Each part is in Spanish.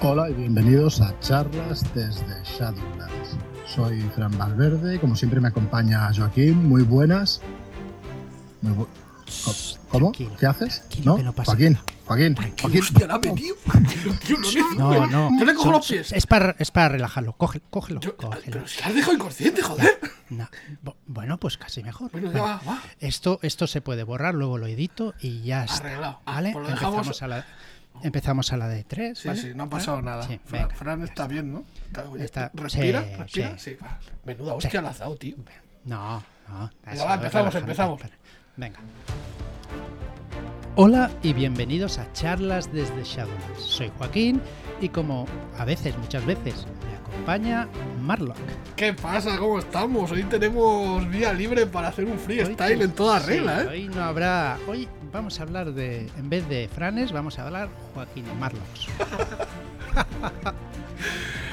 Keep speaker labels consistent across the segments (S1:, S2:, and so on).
S1: Hola y bienvenidos a charlas desde Shadowlands. Soy Fran Valverde y como siempre me acompaña Joaquín. Muy buenas. Muy bu- ¿Cómo?
S2: Tranquilo,
S1: ¿Qué haces? ¿No?
S2: que no pasa
S1: Joaquín,
S2: nada.
S1: Joaquín, Joaquín.
S3: Hostia, la. Tío.
S2: No, no.
S3: Yo le cojo los pies.
S2: Es para, es para relajarlo. Cógelo, cógelo.
S3: Yo-
S2: cógelo.
S3: pero si la has dejado inconsciente, joder.
S2: No, bu- Bueno, pues casi mejor.
S3: Bueno,
S2: Bueno,
S3: va, va.
S2: Esto, esto se puede borrar, luego lo edito y ya está.
S3: Arreglado. Ah,
S2: ¿Vale?
S3: pues lo dejamos-
S2: Empezamos, a la, empezamos a la de 3.
S3: Sí, sí, no ha pasado nada.
S2: Sí,
S3: Fran,
S2: venga.
S3: Fran está bien, ¿no? Está- oye,
S2: Está-
S3: ¿Respira?
S2: sí,
S3: ¿Respira?
S2: sí.
S3: Menuda hostia la has dado, tío.
S2: No, no.
S3: va, empezamos, empezamos.
S2: Venga. Hola y bienvenidos a charlas desde Shadowlands. Soy Joaquín y como a veces, muchas veces, me acompaña Marlock.
S3: ¿Qué pasa? ¿Cómo estamos? Hoy tenemos vía libre para hacer un freestyle en toda
S2: sí,
S3: regla, ¿eh?
S2: Hoy no habrá. Hoy vamos a hablar de. En vez de Franes, vamos a hablar Joaquín y Marlocks.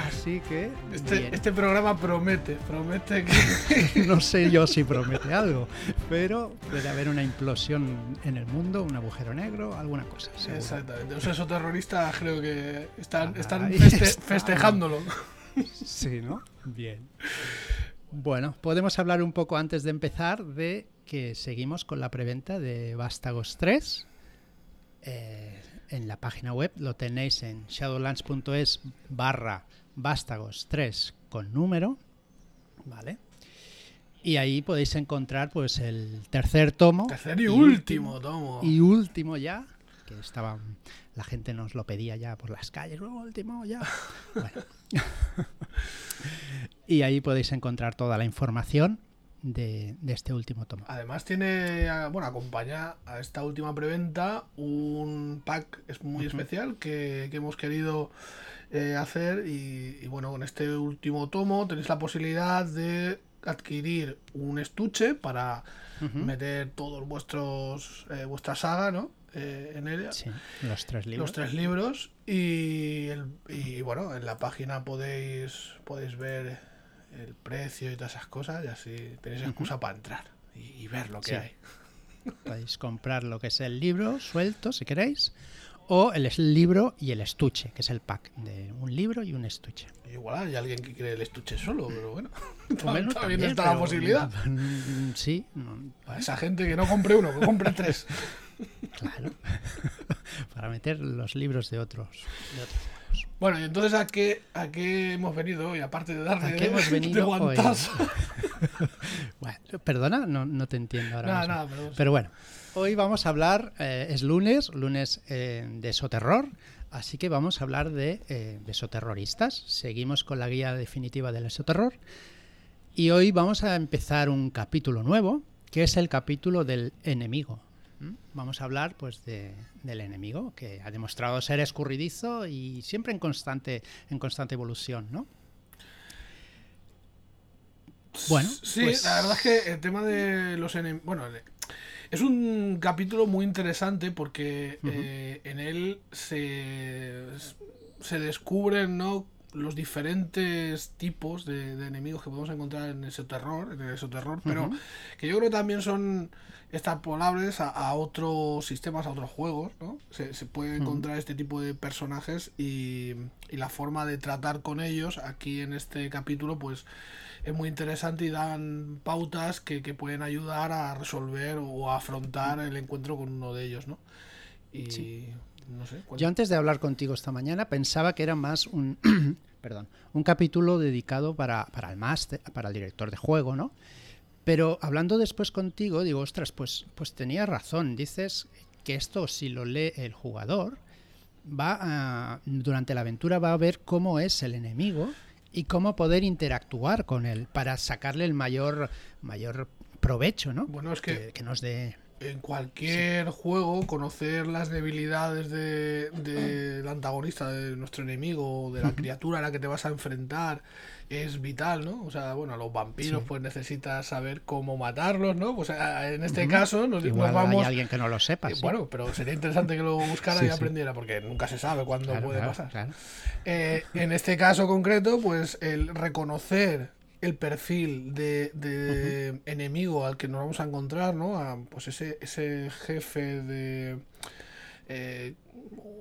S2: Así que.
S3: Este, este programa promete, promete que...
S2: No sé yo si promete algo, pero puede haber una implosión en el mundo, un agujero negro, alguna cosa. seguro.
S3: Exactamente. Los exoterroristas creo que están, están
S2: Ahí
S3: feste-
S2: está.
S3: festejándolo.
S2: Sí, ¿no? Bien. Bueno, podemos hablar un poco antes de empezar de que seguimos con la preventa de Vástagos 3. Eh, en la página web lo tenéis en shadowlands.es barra Vástagos 3 con número. ¿Vale? Y ahí podéis encontrar pues el tercer tomo.
S3: Tercer y último, tomo.
S2: Y último ya, que estaba la gente nos lo pedía ya por las calles, último ya. Bueno. y ahí podéis encontrar toda la información de, de este último tomo.
S3: Además tiene, bueno, acompaña a esta última preventa un pack es muy especial que, que hemos querido eh, hacer y, y bueno, con este último tomo tenéis la posibilidad de adquirir un estuche para meter todos vuestros eh, vuestra saga, ¿no? Eh, en ella.
S2: Sí, los tres libros.
S3: Los tres libros y, el- y bueno, en la página podéis podéis ver el precio y todas esas cosas y así tenéis excusa para entrar y, y ver lo que
S2: Sí.
S3: hay.
S2: Podéis comprar lo que es el libro suelto, si queréis, o el libro y el estuche, que es el pack de un libro y un estuche.
S3: Igual hay alguien que quiere el estuche solo, pero bueno, también,
S2: también,
S3: está la posibilidad.
S2: Mm, Sí, no,
S3: A esa gente que no compre uno, que compre tres.
S2: claro. Para meter los libros de otros. de otros
S3: Bueno, y entonces a qué, a qué hemos venido hoy, aparte de darle
S2: ¿A qué hemos
S3: de
S2: venido hoy?
S3: guantazo.
S2: Bueno, perdona, no, no te entiendo ahora. Mismo.
S3: nada, pero-
S2: Pero bueno, hoy vamos a hablar, eh, es lunes, lunes eh, de Soterror, así que vamos a hablar de, eh, de soterroristas. Seguimos con la guía definitiva del Soterror y hoy vamos a empezar un capítulo nuevo, que es el capítulo del enemigo. Vamos a hablar pues de- del enemigo, que ha demostrado ser escurridizo y siempre en constante, en constante evolución, ¿no? Bueno,
S3: Sí,
S2: pues-
S3: la verdad es que el tema de los enemigos. Bueno, es un capítulo muy interesante porque eh, en él se, se descubren ¿no? Los diferentes tipos de, de enemigos que podemos encontrar en ese terror, en el exoterror, pero que yo creo que también son extrapolables a, a otros sistemas, a otros juegos, ¿no? Se, se puede encontrar este tipo de personajes y, y la forma de tratar con ellos aquí en este capítulo, pues es muy interesante y dan pautas que, que pueden ayudar a resolver o a afrontar el encuentro con uno de ellos, ¿no? Y no sé. ¿cuál-
S2: Yo antes de hablar contigo esta mañana pensaba que era más un, perdón, un capítulo dedicado para, para el máster, para el director de juego, ¿no? Pero hablando después contigo, digo, ostras, pues, pues tenía razón. Dices que esto, si lo lee el jugador, va a, durante la aventura va a ver cómo es el enemigo y cómo poder interactuar con él para sacarle el mayor, mayor provecho, ¿no?
S3: Bueno, es que-
S2: que, que nos dé.
S3: En cualquier juego conocer las debilidades de- del antagonista, de nuestro enemigo, o de la criatura a la que te vas a enfrentar, es vital, ¿no? O sea, bueno, a los vampiros
S2: Sí.
S3: pues necesitas saber cómo matarlos, ¿no? Pues en este caso nos, nos
S2: Igual
S3: vamos...
S2: hay alguien que no lo sepa.
S3: eh,
S2: sí.
S3: Bueno, pero sería interesante que lo buscara y aprendiera, porque nunca se sabe cuándo
S2: Claro,
S3: puede
S2: claro,
S3: pasar.
S2: claro.
S3: Eh, en este caso concreto, pues el reconocer el perfil de, de enemigo al que nos vamos a encontrar, ¿no? A, pues ese, ese jefe de eh,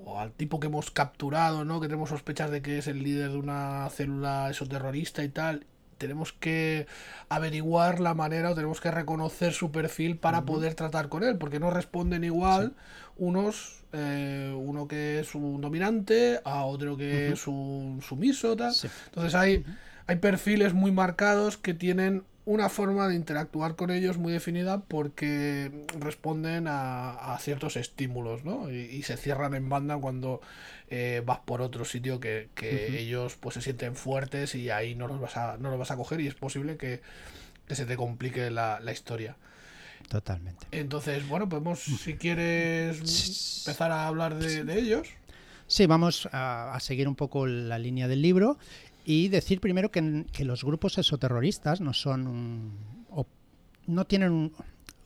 S3: o al tipo que hemos capturado, ¿no? Que tenemos sospechas de que es el líder de una célula esoterrorista y tal, tenemos que averiguar la manera o tenemos que reconocer su perfil para poder tratar con él, porque no responden igual unos, eh, uno que es un dominante, a otro que es un sumiso, tal. Entonces hay, hay perfiles muy marcados que tienen una forma de interactuar con ellos muy definida porque responden a, ciertos estímulos, ¿no? Y, se cierran en banda cuando eh, vas por otro sitio que, ellos pues se sienten fuertes y ahí no los vas a, no los vas a coger y es posible que, se te complique la, historia.
S2: Totalmente.
S3: Entonces, bueno, podemos, si quieres, empezar a hablar de, ellos.
S2: Sí, vamos a, a, seguir un poco la línea del libro y decir primero que, los grupos exoterroristas no son no tienen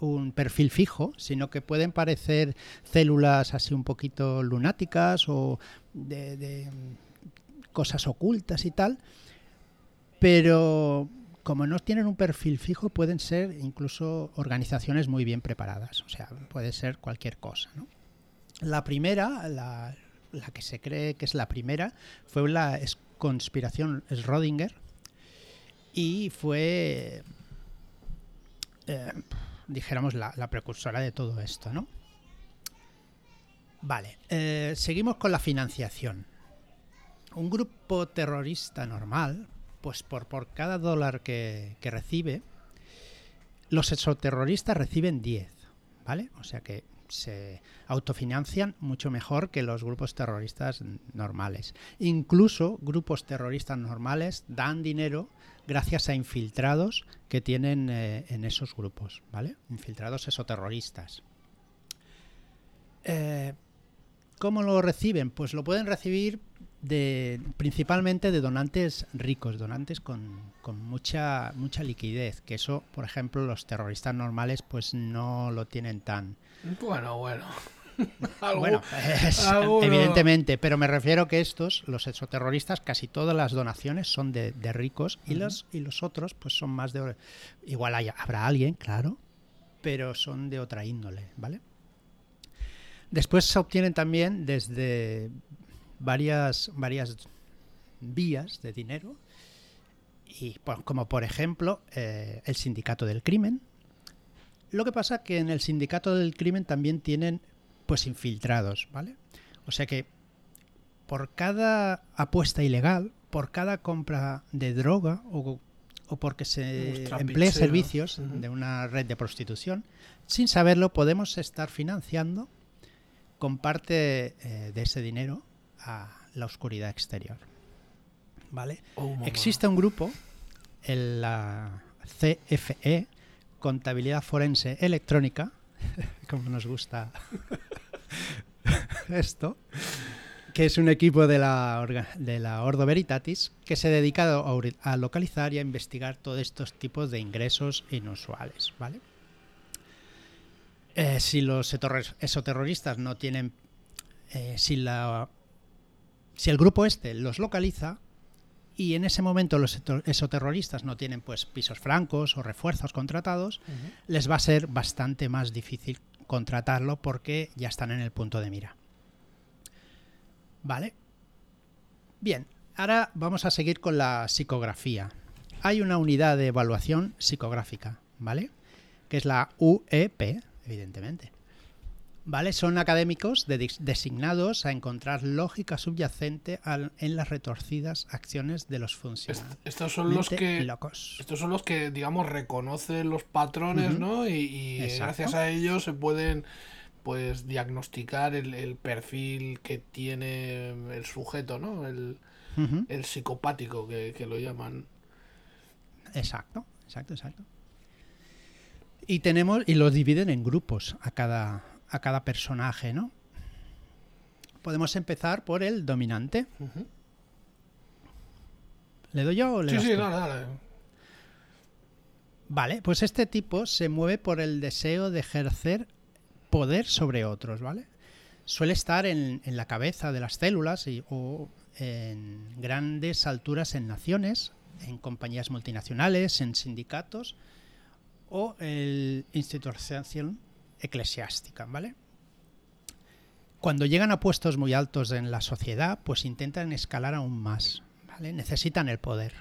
S2: un, perfil fijo, sino que pueden parecer células así un poquito lunáticas o de, cosas ocultas y tal, pero como no tienen un perfil fijo, pueden ser incluso organizaciones muy bien preparadas. O sea, puede ser cualquier cosa. La primera, la, la, que se cree que es la primera, fue la conspiración Schrödinger y fue, eh, dijéramos, la, precursora de todo esto, ¿no? Vale, eh, seguimos con la financiación. Un grupo terrorista normal, pues por, por cada dólar que, que recibe, los exoterroristas reciben 10, ¿vale? O sea que se autofinancian mucho mejor que los grupos terroristas normales. Incluso grupos terroristas normales dan dinero gracias a infiltrados que tienen eh, en esos grupos, ¿vale? Infiltrados esoterroristas. Eh, ¿Cómo lo reciben? Pues lo pueden recibir principalmente de donantes ricos, donantes con, con, mucha, mucha liquidez, que eso, por ejemplo, los terroristas normales pues no lo tienen tan,
S3: bueno, bueno.
S2: bueno, evidentemente, pero me refiero que estos, los exoterroristas, casi todas las donaciones son de, ricos y, los, y los otros pues son más de... Igual habrá alguien, claro, pero son de otra índole, ¿vale? Después se obtienen también desde varias, varias vías de dinero, y como por ejemplo eh, el sindicato del crimen, lo que pasa que en el sindicato del crimen también tienen pues infiltrados, ¿vale? O sea que por cada apuesta ilegal, por cada compra de droga o, porque se emplee servicios de una red de prostitución, sin saberlo podemos estar financiando con parte eh, de ese dinero a la oscuridad exterior. ¿Vale? Oh, Existe un grupo, en la CFE, contabilidad forense electrónica, como nos gusta esto, que es un equipo de la, de la Ordo Veritatis que se ha dedicado a, localizar y a investigar todos estos tipos de ingresos inusuales. ¿vale? Eh, si los esoterroristas no tienen... Eh, si, la, si el grupo este los localiza, y en ese momento los exoterroristas no tienen pues pisos francos o refuerzos contratados, les va a ser bastante más difícil contratarlo porque ya están en el punto de mira. ¿Vale? Bien, ahora vamos a seguir con la psicografía. Hay una unidad de evaluación psicográfica, ¿vale? Que es la UEP, evidentemente. ¿Vale? Son académicos designados a encontrar lógica subyacente en las retorcidas acciones de los funcionarios.
S3: estos son los que estos son los que digamos reconocen los patrones, ¿no? Y, gracias a ellos se pueden pues diagnosticar el, perfil que tiene el sujeto, ¿no? El, psicopático que, que lo llaman.
S2: Exacto, exacto, exacto. Y tenemos y los dividen en grupos a cada a cada personaje, ¿no? Podemos empezar por el dominante. ¿Le doy yo o le
S3: Sí, sí, dale, dale.
S2: Vale, pues este tipo se mueve por el deseo de ejercer poder sobre otros, ¿vale? Suele estar en, la cabeza de las células y, o en grandes alturas en naciones, en compañías multinacionales, en sindicatos o el institución eclesiástica, ¿vale? cuando llegan a puestos muy altos en la sociedad, pues intentan escalar aún más. ¿vale? Necesitan el poder.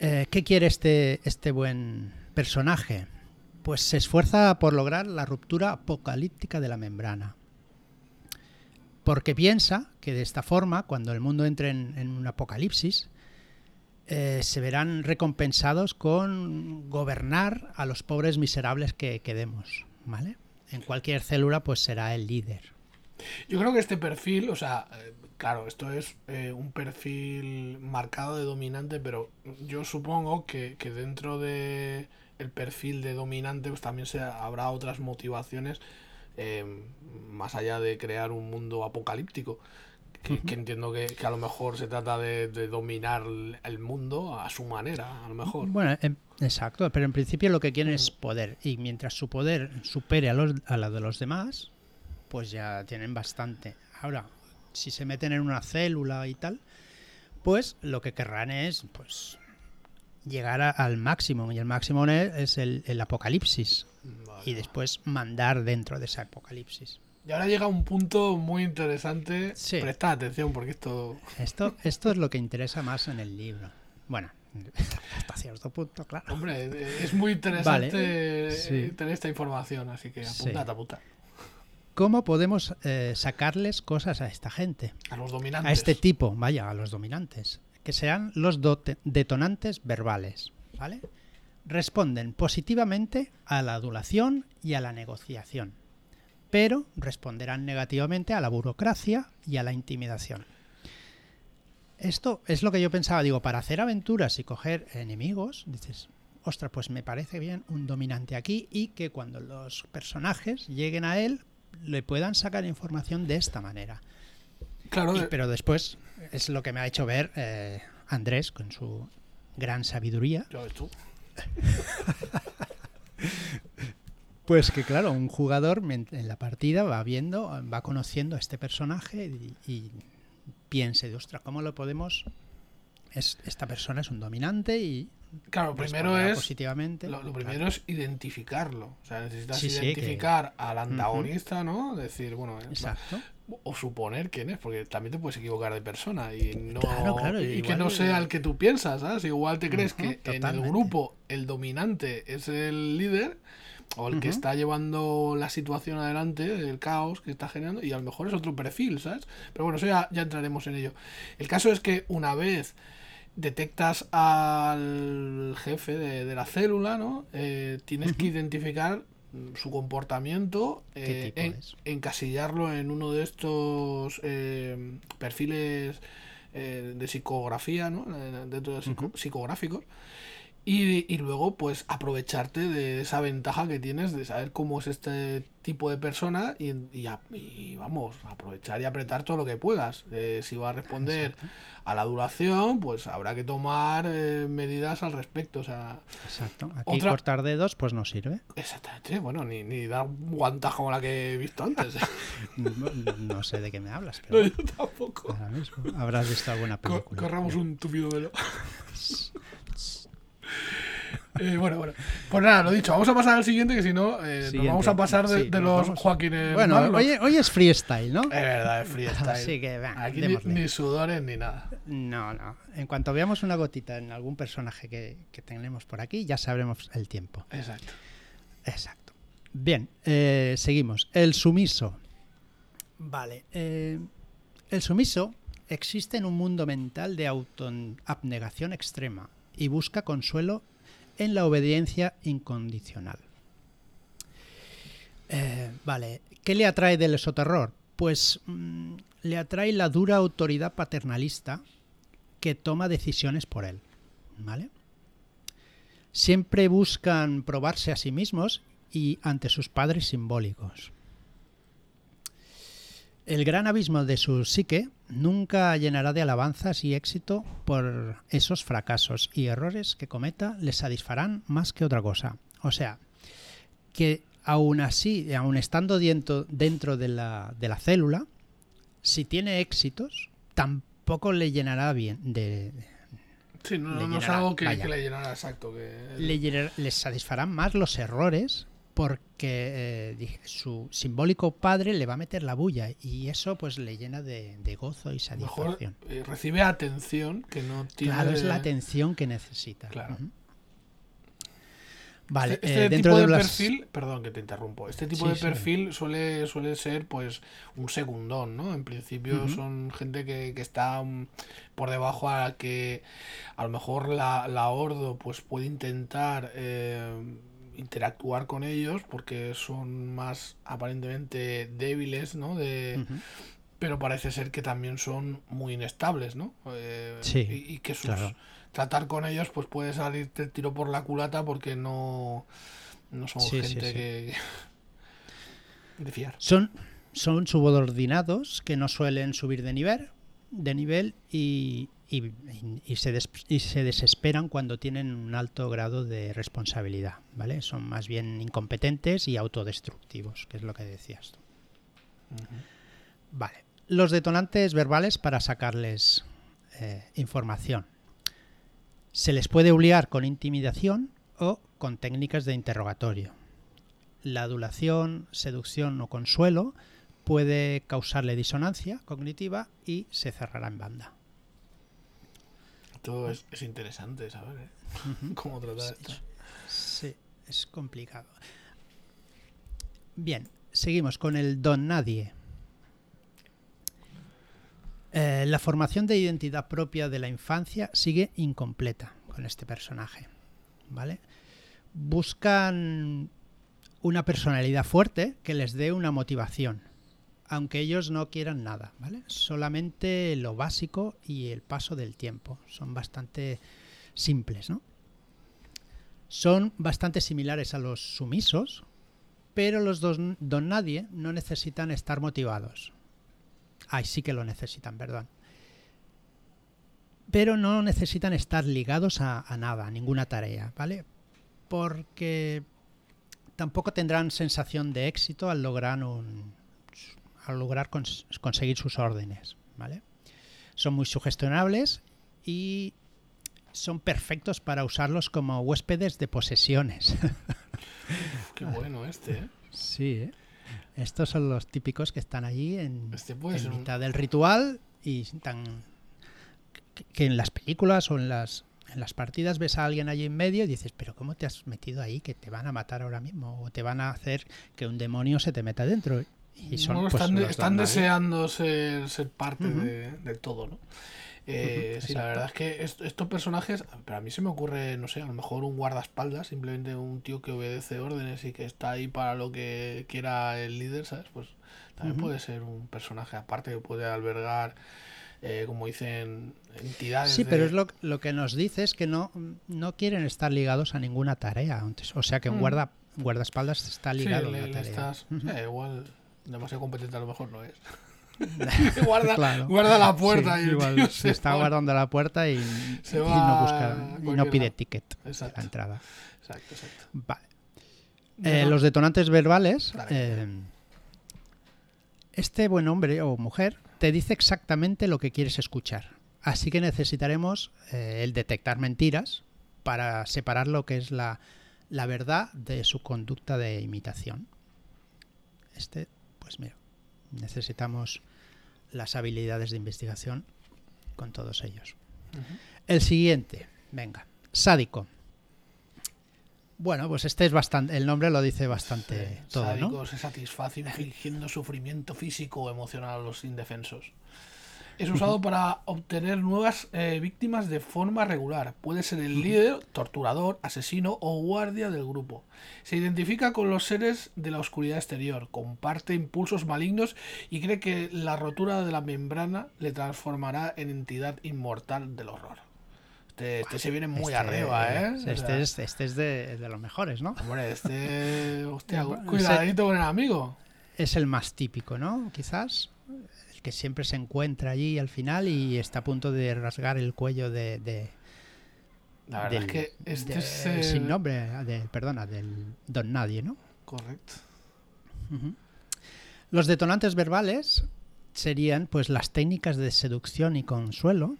S2: Eh, ¿Qué quiere este, este buen personaje? Pues se esfuerza por lograr la ruptura apocalíptica de la membrana. Porque piensa que de esta forma, cuando el mundo entre en, en un apocalipsis, eh, se verán recompensados con gobernar a los pobres miserables que quedemos. ¿Vale? En cualquier célula, pues será el líder.
S3: Yo creo que este perfil, o sea, eh, claro, esto es eh, un perfil marcado de dominante, pero yo supongo que, que dentro de el perfil de dominante pues también se, habrá otras motivaciones más allá de crear un mundo apocalíptico. Que, entiendo que, que a lo mejor se trata de, de dominar el mundo a su manera, a lo mejor.
S2: Bueno, em- exacto, pero en principio lo que quieren es poder. Y mientras su poder supere a, los, a la de los demás, pues ya tienen bastante. Ahora, si se meten en una célula y tal, pues lo que querrán es pues llegar a- al máximo. Y el máximo es, es el, el apocalipsis.
S3: Vale.
S2: Y después mandar dentro de ese apocalipsis.
S3: Y ahora llega un punto muy interesante.
S2: Sí.
S3: Presta atención porque esto...
S2: Esto, esto es lo que interesa más en el libro. Bueno, hasta cierto punto, claro.
S3: Hombre, es muy interesante
S2: Vale, sí.
S3: tener esta información, así que
S2: Sí.
S3: apunta, apunta.
S2: ¿Cómo podemos eh, sacarles cosas a esta gente?
S3: A los dominantes.
S2: A este tipo, vaya, a los dominantes, que sean los detonantes verbales, ¿vale? Responden positivamente a la adulación y a la negociación, pero responderán negativamente a la burocracia y a la intimidación. Esto es lo que yo pensaba, digo, para hacer aventuras y coger enemigos, dices, ostras, pues me parece bien un dominante aquí y que cuando los personajes lleguen a él le puedan sacar información de esta manera.
S3: Claro,
S2: Y-
S3: eh,
S2: pero después es lo que me ha hecho ver eh, Andrés con su gran sabiduría.
S3: ya ves tú.
S2: Pues que claro, un jugador en la partida va viendo, va conociendo a este personaje y, y piense de, ostras, ¿cómo lo podemos...? Es, esta persona es un dominante y
S3: Claro, primero es...
S2: positivamente.
S3: Lo, lo primero es identificarlo. O sea, necesitas
S2: Sí, sí, que-
S3: identificar al antagonista, ¿no? Decir, bueno, eh,
S2: Exacto.
S3: o suponer quién es, porque también te puedes equivocar de persona y no
S2: Claro, claro,
S3: y que no sea el que tú piensas, ¿sabes? Igual te crees que en el grupo el dominante es el líder o el que está llevando la situación adelante, el caos que está generando, y a lo mejor es otro perfil, ¿sabes? Pero bueno, eso ya, ya entraremos en ello. El caso es que una vez detectas al jefe de, de la célula, ¿no? Eh, tienes que identificar mm, su comportamiento,
S2: ¿Qué
S3: eh, en- encasillarlo en uno de estos eh, perfiles eh, de psicografía, ¿no? Eh, Dentro de psico- psicográficos. Y, y luego, pues, aprovecharte de esa ventaja que tienes de saber cómo es este tipo de persona y, y a- y, vamos, aprovechar y apretar todo lo que puedas. Eh, si va a responder a la duración, pues habrá que tomar eh, medidas al respecto. O sea,
S2: Exacto. Aquí
S3: Otra-
S2: cortar dedos pues no sirve.
S3: exactamente, bueno, ni, ni dar un guantazo como la que he visto antes.
S2: No, no sé de qué me hablas,
S3: no,
S2: pero
S3: yo tampoco.
S2: ahora mismo habrás visto alguna película.
S3: corramos un tupido velo. Eh, bueno, bueno. Pues nada, lo dicho, vamos a pasar al siguiente, que si no, eh, nos vamos a pasar de,
S2: Sí,
S3: de
S2: nos
S3: los
S2: vamos.
S3: Joaquines
S2: Bueno, hoy, hoy es freestyle, ¿no?
S3: Es verdad, es freestyle.
S2: Así que, venga,
S3: Aquí ni,
S2: démosle.
S3: ni sudores ni nada.
S2: No, no. En cuanto veamos una gotita en algún personaje que, que tenemos por aquí, ya sabremos el tiempo.
S3: Exacto.
S2: Exacto. Bien, eh, seguimos. El sumiso. Vale. eh, el sumiso existe en un mundo mental de autoabnegación extrema y busca consuelo en la obediencia incondicional. Eh, vale. ¿Qué le atrae del esoterror? Pues mm, le atrae la dura autoridad paternalista que toma decisiones por él. ¿Vale? Siempre buscan probarse a sí mismos y ante sus padres simbólicos. El gran abismo de su psique nunca llenará de alabanzas y éxito por esos fracasos y errores que cometa les satisfarán más que otra cosa. O sea, que aún así, aún estando dentro, dentro de, la, de la célula, si tiene éxitos, tampoco le llenará bien de,
S3: Sí, no,
S2: Le
S3: no es
S2: llenará,
S3: algo que, le llenará exacto. Que
S2: le llenar- les satisfarán más los errores porque eh, su simbólico padre le va a meter la bulla y eso pues le llena de, gozo y satisfacción.
S3: Eh, recibe atención que no tiene.
S2: Claro, es la atención que necesita.
S3: Claro.
S2: Vale,
S3: este, este
S2: eh, dentro
S3: tipo
S2: de,
S3: de, perfil, perdón que te interrumpo, este tipo de perfil suele, suele ser pues un segundón, ¿no? En principio son gente que, que está mm, por debajo a la que a lo mejor la, la Ordo pues puede intentar eh, interactuar con ellos porque son más aparentemente débiles, ¿no? De, Pero parece ser que también son muy inestables, ¿no?
S2: Eh, sí,
S3: y, que sus, tratar con ellos pues puede salir el tiro por la culata porque no, no son gente que... de fiar.
S2: Son, son subordinados que no suelen subir de nivel, de nivel y, y, se y, se desesperan cuando tienen un alto grado de responsabilidad, ¿vale? Son más bien incompetentes y autodestructivos, que es lo que decías tú. Vale. Los detonantes verbales para sacarles eh, información. Se les puede obligar con intimidación o con técnicas de interrogatorio. La adulación, seducción o consuelo puede causarle disonancia cognitiva y se cerrará en banda.
S3: Es, interesante saber ¿eh? cómo tratar esto.
S2: Sí, es complicado. Bien, seguimos con el don nadie. Eh, la formación de identidad propia de la infancia sigue incompleta con este personaje. ¿Vale? Buscan una personalidad fuerte que les dé una motivación aunque ellos no quieran nada, ¿vale? Solamente lo básico y el paso del tiempo. Son bastante simples, ¿no? Son bastante similares a los sumisos, pero los dos don nadie no necesitan estar motivados. Ay, sí que lo necesitan, perdón. Pero no necesitan estar ligados a, a nada, a ninguna tarea, ¿vale? Porque tampoco tendrán sensación de éxito al lograr un, lograr conseguir sus órdenes. ¿vale? Son muy sugestionables y son perfectos para usarlos como huéspedes de posesiones.
S3: Qué bueno este, ¿eh?
S2: Sí, ¿eh? Estos son los típicos que están allí en, este mitad del ritual y tan que en las películas o en las en las partidas ves a alguien allí en medio y dices, pero ¿cómo te has metido ahí? Que te van a matar ahora mismo o te van a hacer que un demonio se te meta dentro.
S3: Y son, pues, están, deseando ser, ser parte de, todo, ¿no? Eh, sí, la verdad es que estos personajes, pero a mí se me ocurre, no sé, a lo mejor un guardaespaldas, simplemente un tío que obedece órdenes y que está ahí para lo que quiera el líder, ¿sabes? Pues también puede ser un personaje aparte que puede albergar, eh, como dicen, entidades.
S2: Sí, pero es lo, lo, que nos dice es que no, no quieren estar ligados a ninguna tarea. O sea que un mm. guarda, guardaespaldas está ligado a la tarea.
S3: Estás, eh, igual demasiado competente a lo mejor no es. guarda, guarda, la puerta y
S2: igual se está guardando la puerta y, no busca y no pide ticket a la entrada.
S3: Exacto, exacto.
S2: Vale. Eh, los detonantes verbales. Eh, este buen hombre o mujer te dice exactamente lo que quieres escuchar. Así que necesitaremos eh, el detectar mentiras para separar lo que es la, la verdad de su conducta de imitación. Este pues mira, necesitamos las habilidades de investigación con todos ellos. El siguiente, venga, sádico. Bueno, pues este es bastante, el nombre lo dice bastante todo, sádico
S3: se satisface infligiendo sufrimiento físico o emocional a los indefensos. Es usado para obtener nuevas eh, víctimas de forma regular. Puede ser el líder, torturador, asesino o guardia del grupo. Se identifica con los seres de la oscuridad exterior, comparte impulsos malignos y cree que la rotura de la membrana le transformará en entidad inmortal del horror. Este, este se viene muy este arriba, ¿eh?
S2: Este, es, este es de, de, los mejores, ¿no?
S3: Hombre, este. Hostia, cuidadito con el amigo.
S2: Es el más típico, ¿no? Quizás que siempre se encuentra allí al final y está a punto de rasgar el cuello de...
S3: la verdad es que este es
S2: sin nombre, perdona, del Don Nadie, ¿no?
S3: Correcto.
S2: Los detonantes verbales serían, pues, las técnicas de seducción y consuelo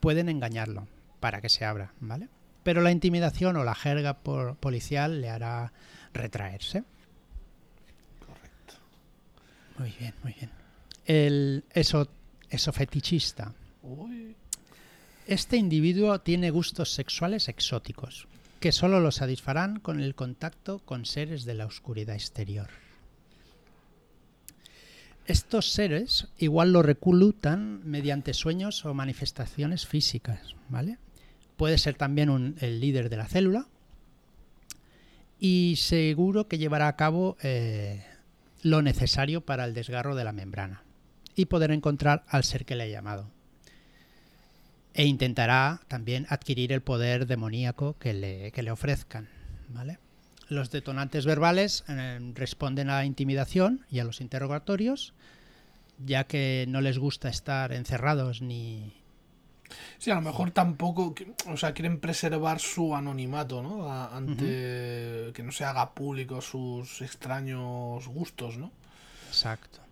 S2: pueden engañarlo para que se abra, ¿vale? Pero la intimidación o la jerga policial le hará retraerse. Muy bien, muy bien. El eso, eso fetichista. Este individuo tiene gustos sexuales exóticos, que solo lo satisfarán con el contacto con seres de la oscuridad exterior. Estos seres igual lo reclutan mediante sueños o manifestaciones físicas, ¿vale? Puede ser también un- el líder de la célula y seguro que llevará a cabo eh, lo necesario para el desgarro de la membrana y poder encontrar al ser que le ha llamado. E intentará también adquirir el poder demoníaco que le, que le ofrezcan, ¿vale? Los detonantes verbales eh, responden a la intimidación y a los interrogatorios, ya que no les gusta estar encerrados ni...
S3: Sí, a lo mejor tampoco, o sea, quieren preservar su anonimato, ¿no? Ante que no se haga público sus extraños gustos, ¿no?
S2: Exacto.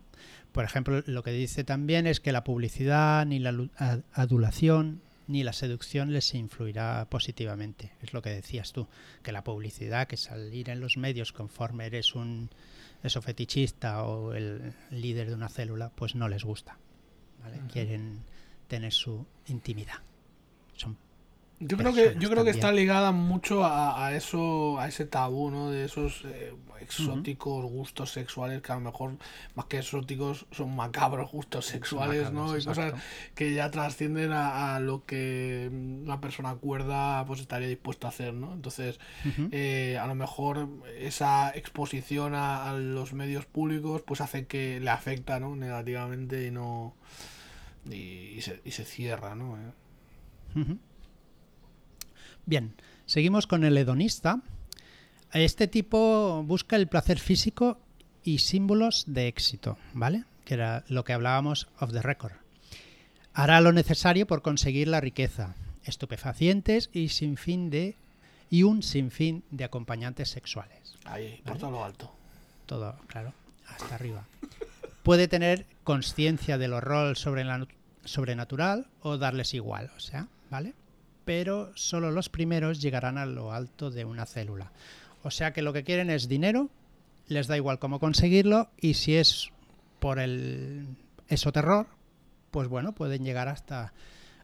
S2: Por ejemplo, lo que dice también es que la publicidad, ni la adulación, ni la seducción les influirá positivamente. Es lo que decías tú, que la publicidad, que salir en los medios conforme eres un eso fetichista o el líder de una célula, pues no les gusta. ¿vale? Quieren tener su intimidad. Son
S3: Yo creo que yo creo que está ligada mucho a, a eso, a ese tabú, ¿no? De esos eh, exóticos gustos sexuales que a lo mejor más que exóticos son macabros gustos sexuales, ¿no? Y cosas que ya trascienden a, a lo que una persona cuerda pues estaría dispuesto a hacer, ¿no? Entonces, eh, a lo mejor esa exposición a, a los medios públicos pues hace que le afecta, ¿no? Negativamente y no y, y se, y se cierra, ¿no? Eh.
S2: Bien, seguimos con el hedonista. Este tipo busca el placer físico y símbolos de éxito, ¿vale? Que era lo que hablábamos off the record. Hará lo necesario por conseguir la riqueza, estupefacientes y sin fin de y un sinfín de acompañantes sexuales.
S3: Ahí, por todo lo alto.
S2: Todo, claro, hasta arriba. Puede tener conciencia del horror sobre la, sobrenatural o darles igual, o sea, ¿vale? Pero solo los primeros llegarán a lo alto de una célula. O sea que lo que quieren es dinero, les da igual cómo conseguirlo y si es por el eso terror, pues bueno, pueden llegar hasta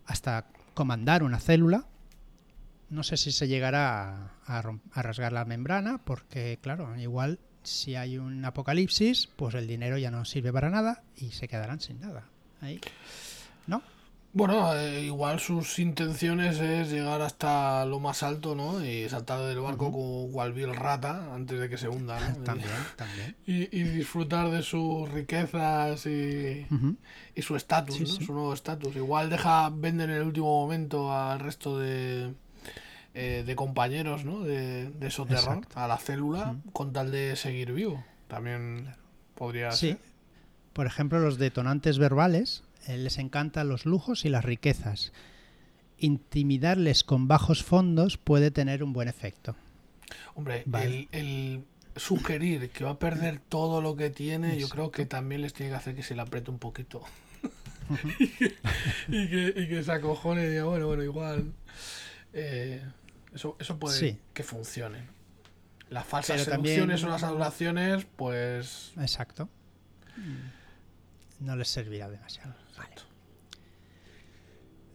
S2: hasta comandar una célula. No sé si se llegará a, a rasgar la membrana, porque claro, igual si hay un apocalipsis, pues el dinero ya no sirve para nada y se quedarán sin nada. Ahí. ¿No?
S3: Bueno, eh, igual sus intenciones es llegar hasta lo más alto, ¿no? Y saltar del barco como cual vil rata antes de que se hunda, ¿no?
S2: También, también.
S3: Y, y disfrutar de sus riquezas y, y su estatus,
S2: Sí,
S3: ¿no?
S2: sí.
S3: Su nuevo estatus. Igual deja, vende en el último momento al resto de, eh, de compañeros, ¿no? De, de Soterror,
S2: Exacto.
S3: a la célula, con tal de seguir vivo. También podría
S2: Sí.
S3: ser.
S2: Por ejemplo, los detonantes verbales les encantan los lujos y las riquezas. Intimidarles con bajos fondos puede tener un buen efecto.
S3: Hombre,
S2: Vale.
S3: el, el sugerir que va a perder todo lo que tiene, yo creo que también les tiene que hacer que se le apriete un poquito. y, que, y, que, y que se acojone y diga, bueno, bueno, igual. eh, eso, eso puede
S2: Sí.
S3: que funcione. Las falsas
S2: Pero también-
S3: o las adulaciones, pues.
S2: Exacto. No les servirá demasiado. Vale.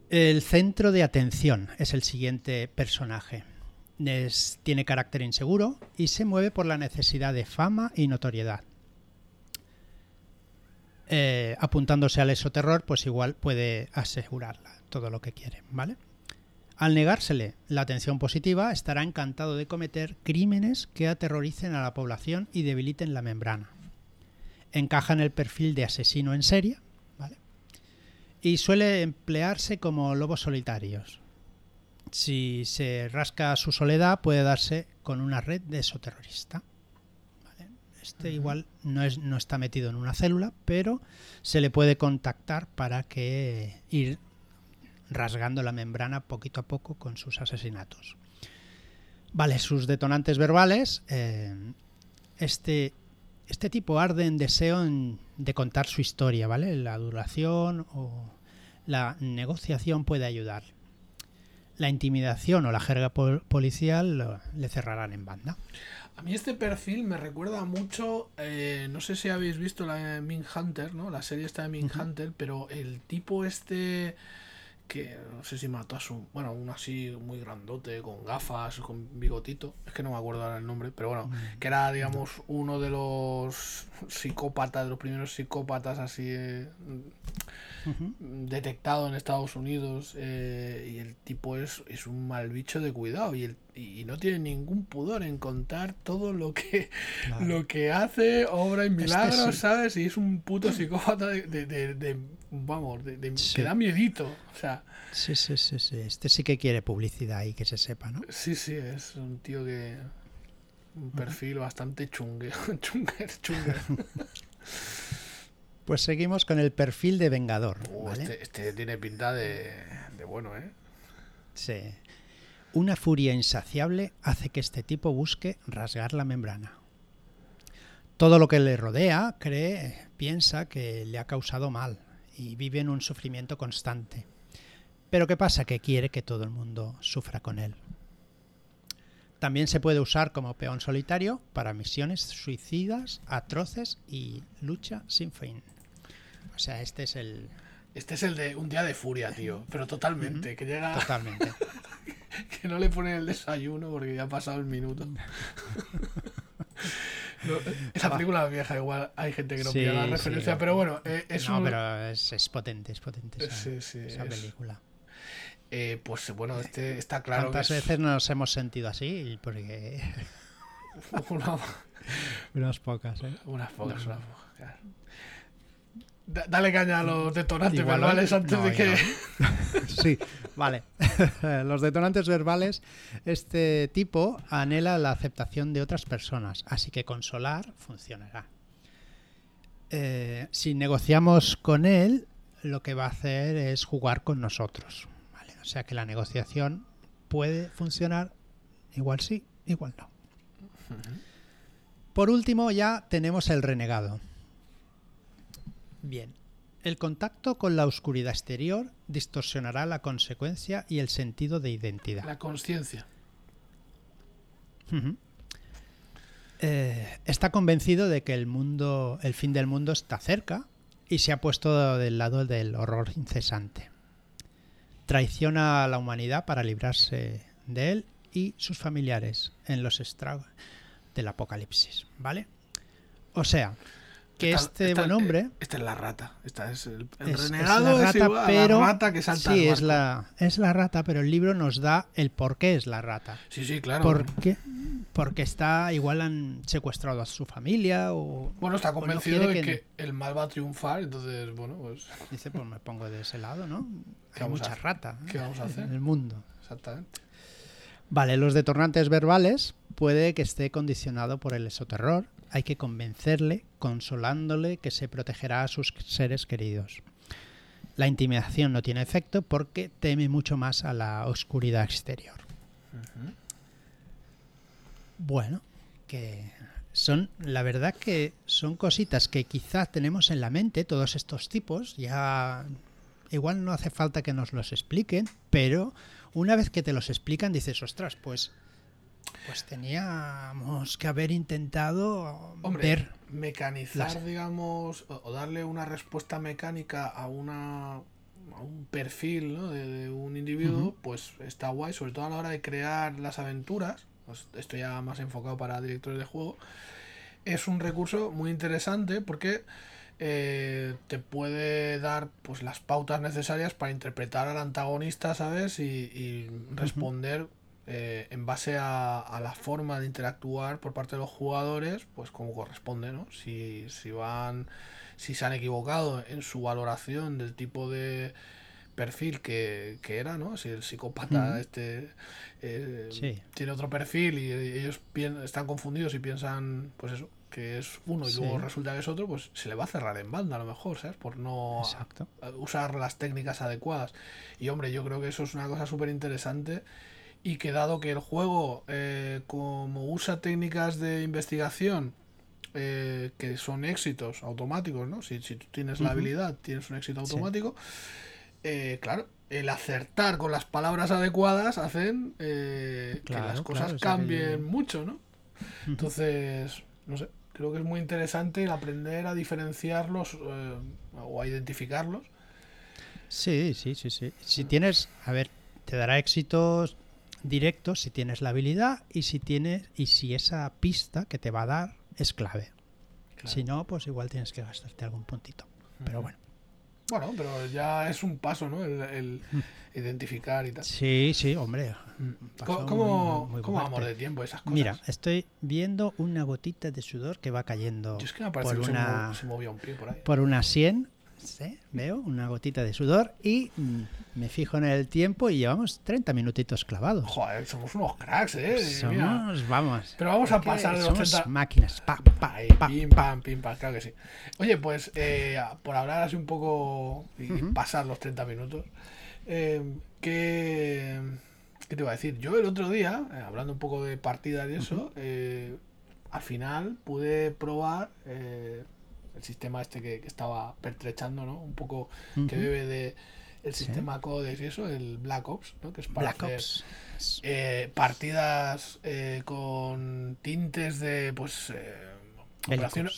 S2: El centro de atención es el siguiente personaje. Es- tiene carácter inseguro y se mueve por la necesidad de fama y notoriedad. Eh, apuntándose al esoterror, pues igual puede asegurarla todo lo que quiere, ¿vale? Al negársele la atención positiva, estará encantado de cometer crímenes que aterroricen a la población y debiliten la membrana. Encaja en el perfil de asesino en serie, ¿vale? Y suele emplearse como lobos solitarios. Si se rasca su soledad, puede darse con una red de esoterrorista. ¿vale? Este igual no, es, no está metido en una célula, pero se le puede contactar para que ir rasgando la membrana poquito a poco con sus asesinatos. Vale, sus detonantes verbales. eh, este, este tipo arde en deseo en- de contar su historia, ¿vale? La duración o la negociación puede ayudar. La intimidación o la jerga pol- policial lo- le cerrarán en banda.
S3: A mí este perfil me recuerda mucho, eh, no sé si habéis visto la Min Hunter, ¿no? La serie está de Min Hunter, pero el tipo este que no sé si mató a su, bueno, uno así muy grandote, con gafas, con bigotito, es que no me acuerdo ahora el nombre, pero bueno,
S2: Mm.
S3: que era, digamos, uno de los psicópatas, de los primeros psicópatas así eh, detectado en Estados Unidos eh, y el tipo es, es un mal bicho de cuidado y, el, y no tiene ningún pudor en contar todo lo que
S2: Claro.
S3: lo que hace, obra y
S2: Este
S3: milagros,
S2: sí.
S3: ¿sabes? Y es un puto psicópata de, de- de- de- vamos, de, de-
S2: Sí.
S3: que da miedito, o sea,
S2: Sí, sí, sí, sí. Este sí que quiere publicidad y que se sepa, ¿no?
S3: sí, sí, es un tío que un perfil bastante chungue, chunger, chunger.
S2: Pues seguimos con el perfil de Vengador.
S3: Uh,
S2: ¿vale?
S3: este, este tiene pinta de, de bueno, ¿eh?
S2: Sí. Una furia insaciable hace que este tipo busque rasgar la membrana. Todo lo que le rodea cree, piensa que le ha causado mal y vive en un sufrimiento constante. Pero ¿qué pasa? Que quiere que todo el mundo sufra con él. También se puede usar como peón solitario para misiones suicidas, atroces y lucha sin fin. O sea, este es el...
S3: Este es el de un día de furia, tío, pero totalmente, que llega,
S2: Totalmente.
S3: que no le ponen el desayuno porque ya ha pasado el minuto. Esa película vieja igual hay gente que no
S2: Sí,
S3: pilla la referencia, pero bueno, eh, es
S2: no,
S3: un...
S2: pero es, es potente, es potente esa,
S3: Sí, sí,
S2: esa
S3: es-
S2: película.
S3: eh, pues bueno, este está claro que
S2: ¿Cuántas
S3: es
S2: veces nos hemos sentido así? Porque
S3: una-
S2: unas pocas, ¿eh?
S3: unas pocas, unas pocas, claro. Da- Dale caña a los detonantes
S2: Igual
S3: verbales antes
S2: no,
S3: de que...
S2: Sí, vale. Los detonantes verbales, este tipo anhela la aceptación de otras personas, así que consolar funcionará. Eh, si negociamos con él, lo que va a hacer es jugar con nosotros. ¿vale? O sea que la negociación puede funcionar, igual sí, igual no. Por último, ya tenemos el renegado. Bien, el contacto con la oscuridad exterior distorsionará la consecuencia y el sentido de identidad.
S3: La conciencia.
S2: Eh, está convencido de que el mundo, el fin del mundo está cerca y se ha puesto del lado del horror incesante. Traiciona a la humanidad para librarse de él y sus familiares en los estragos del apocalipsis, ¿vale? O sea, que
S3: Esta-
S2: este
S3: esta-
S2: buen hombre
S3: eh, Esta es la rata. Esta es el, el
S2: es, es
S3: renegado
S2: la
S3: es
S2: rata,
S3: igual a
S2: pero
S3: la rata que salta
S2: sí es la es la rata, pero el libro nos da el por qué es la rata.
S3: Sí, sí, claro.
S2: ¿Por qué? Porque está igual han secuestrado a su familia o
S3: Bueno, está
S2: no
S3: convencido de
S2: que-
S3: que el mal va a triunfar, entonces, bueno, pues,
S2: dice pues me pongo de ese lado, ¿no?
S3: ¿Qué
S2: Hay
S3: a
S2: mucha
S3: hacer?
S2: rata
S3: ¿Qué vamos a
S2: en
S3: hacer?
S2: el mundo.
S3: exactamente.
S2: Vale, los detonantes verbales puede que esté condicionado por el esoterror. Hay que convencerle, consolándole que se protegerá a sus seres queridos. La intimidación no tiene efecto porque teme mucho más a la oscuridad exterior. Bueno, que son, la verdad que son cositas que quizás tenemos en la mente, todos estos tipos, ya igual no hace falta que nos los expliquen, pero una vez que te los explican dices, ostras, pues, pues teníamos que haber intentado
S3: Hombre,
S2: ver.
S3: mecanizar,
S2: las-
S3: digamos, o, darle una respuesta mecánica a una a un perfil ¿no? de, de un individuo, pues está guay, sobre todo a la hora de crear las aventuras. Pues esto ya más enfocado para directores de juego. Es un recurso muy interesante porque eh, te puede dar pues las pautas necesarias para interpretar al antagonista, ¿sabes? Y, y responder eh, en base a, a la forma de interactuar por parte de los jugadores, pues como corresponde, ¿no? Si, si van, si se han equivocado en su valoración del tipo de perfil que, que era, ¿no? Si el psicópata este eh,
S2: Sí.
S3: tiene otro perfil y ellos están confundidos y piensan, pues eso, que es uno y
S2: Sí.
S3: luego resulta que es otro, pues se le va a cerrar en banda a lo mejor, ¿sabes? Por no
S2: Exacto.
S3: usar las técnicas adecuadas. Y hombre, yo creo que eso es una cosa súper interesante y que dado que el juego, eh, como usa técnicas de investigación, eh, que son éxitos automáticos, ¿no? Si, si tú tienes la habilidad, tienes un éxito
S2: Sí.
S3: automático. eh, claro, el acertar con las palabras adecuadas hacen que las cosas
S2: claro, o sea, que-
S3: cambien mucho, ¿no? Entonces, no sé, creo que es muy interesante el aprender a diferenciarlos o a identificarlos.
S2: Sí, sí, sí, sí. Si tienes, a ver, te dará éxitos directos si tienes la habilidad y si tienes y si esa pista que te va a dar es clave.
S3: Claro.
S2: Si no, pues igual tienes que gastarte algún puntito. Pero bueno.
S3: Bueno, pero ya es un paso, ¿no? El, el identificar y tal.
S2: Sí, sí, hombre.
S3: ¿Cómo,
S2: pasó
S3: cómo,
S2: muy- muy
S3: cómo vamos de tiempo esas cosas?
S2: Mira, estoy viendo una gotita de sudor que va cayendo
S3: Yo es que me parece
S2: por
S3: que
S2: una,
S3: se, movía un pie por ahí.
S2: por una sien. Sí, veo una gotita de sudor y mm, me fijo en el tiempo y llevamos 30 minutitos clavados.
S3: Joder, somos unos cracks, ¿eh?
S2: Somos, vamos.
S3: Pero vamos a pasar de los
S2: somos
S3: 30
S2: máquinas. Pa, pa,
S3: Ahí,
S2: pa,
S3: pim,
S2: pa.
S3: pam, pim, pam, claro que sí. Oye, pues eh, por hablar así un poco y pasar los 30 minutos, eh, ¿qué, qué te iba a decir? Yo el otro día, eh, hablando un poco de partidas y eso, al final pude probar el sistema este que, que estaba pertrechando, ¿no? Un poco que bebe de el
S2: Sí.
S3: sistema Codex y eso, el Black Ops, ¿no? Que es para
S2: Black
S3: hacer,
S2: Ops.
S3: eh, partidas eh, con tintes de pues eh,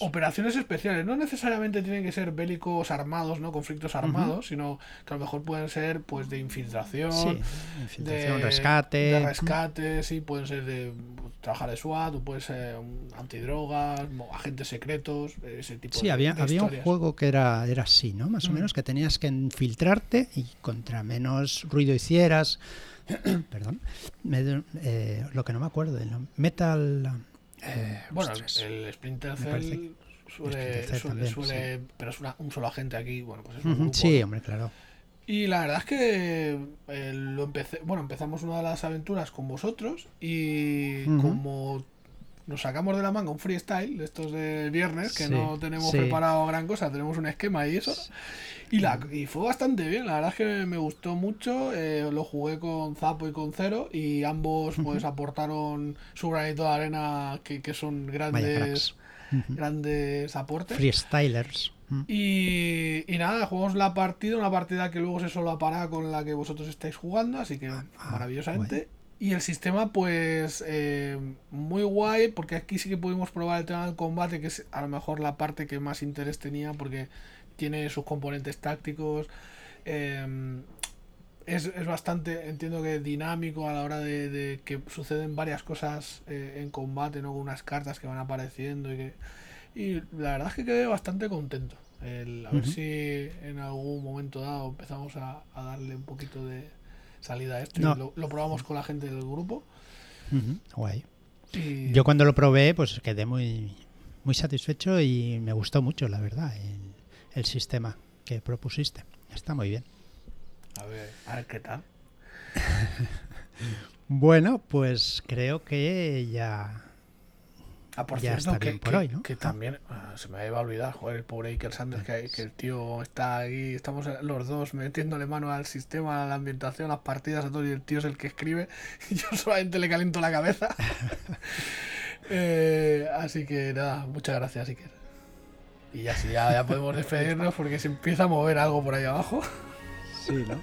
S3: operaciones, especiales no necesariamente tienen que ser bélicos armados no conflictos armados sino que a lo mejor pueden ser pues de infiltración
S2: Sí,
S3: de,
S2: rescate.
S3: de rescate sí pueden ser de pues, trabajar de SWAT o puede ser antidrogas agentes secretos ese tipo
S2: Sí,
S3: de,
S2: había,
S3: de
S2: había un juego que era, era así, ¿no? Más o menos que tenías que infiltrarte y contra menos ruido hicieras. perdón. me- eh, lo que no me acuerdo nombre. Metal. Eh,
S3: Bueno, el Splinter Cell suele,
S2: Splinter Cell
S3: suele,
S2: también,
S3: suele- pero es una- un solo agente aquí, bueno, pues es un grupo,
S2: sí, hombre, claro.
S3: Y la verdad es que eh, lo empecé, bueno, empezamos una de las aventuras con vosotros y como nos sacamos de la manga un freestyle de estos de viernes, que
S2: Sí,
S3: no tenemos
S2: sí.
S3: preparado gran cosa, tenemos un esquema y eso. Y, la, y fue bastante bien, la verdad es que me gustó mucho, eh, lo jugué con Zapo y con Cero y ambos pues aportaron su granito de arena que, que son grandes, grandes aportes.
S2: Freestylers.
S3: Y, y nada, jugamos la partida, una partida que luego se solapará con la que vosotros estáis jugando, así que
S2: Ah,
S3: maravillosamente. Y el sistema, pues, eh, muy guay, porque aquí sí que pudimos probar el tema del combate, que es a lo mejor la parte que más interés tenía, porque tiene sus componentes tácticos. eh, es, es bastante, entiendo que dinámico a la hora de, de que suceden varias cosas eh, en combate, ¿no? Con unas cartas que van apareciendo y que... Y la verdad es que quedé bastante contento. El, a ver si en algún momento dado empezamos a, a darle un poquito de salida esto. y lo, lo probamos con la gente del grupo.
S2: Guay.
S3: Y
S2: Yo cuando lo probé, pues quedé muy, muy satisfecho y me gustó mucho, la verdad, el, el sistema que propusiste. Está muy bien.
S3: a ver, a ver qué tal.
S2: Bueno, pues creo que ya
S3: Ah, por
S2: Ya
S3: cierto,
S2: está
S3: que,
S2: bien por
S3: que-
S2: hoy, ¿no?
S3: que también ah, se me iba a olvidar, joder, el pobre Iker Sanders, que, que el tío está ahí, estamos los dos metiéndole mano al sistema, a la ambientación, a las partidas, a todo, y el tío es el que escribe, y yo solamente le caliento la cabeza. Eh, así que nada, muchas gracias, Iker. Y ya sí, ya, ya podemos despedirnos porque se empieza a mover algo por ahí abajo.
S2: Sí, ¿no?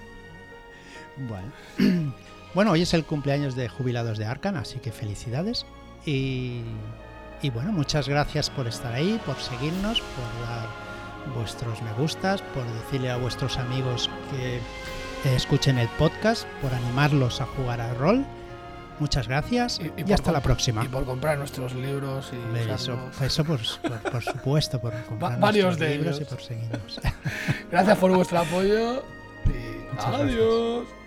S2: Bueno. bueno, hoy es el cumpleaños de jubilados de Arcan, así que felicidades. Y, y bueno, muchas gracias por estar ahí, por seguirnos, por dar vuestros me gustas, por decirle a vuestros amigos que eh, escuchen el podcast, por animarlos a jugar al rol. Muchas gracias y, hasta la próxima.
S3: Y por comprar nuestros libros y
S2: Eso, eso por, por- por supuesto, por comprar
S3: varios de
S2: libros
S3: ellos.
S2: y por seguirnos.
S3: Gracias por vuestro apoyo y
S2: Muchas gracias.
S3: adiós.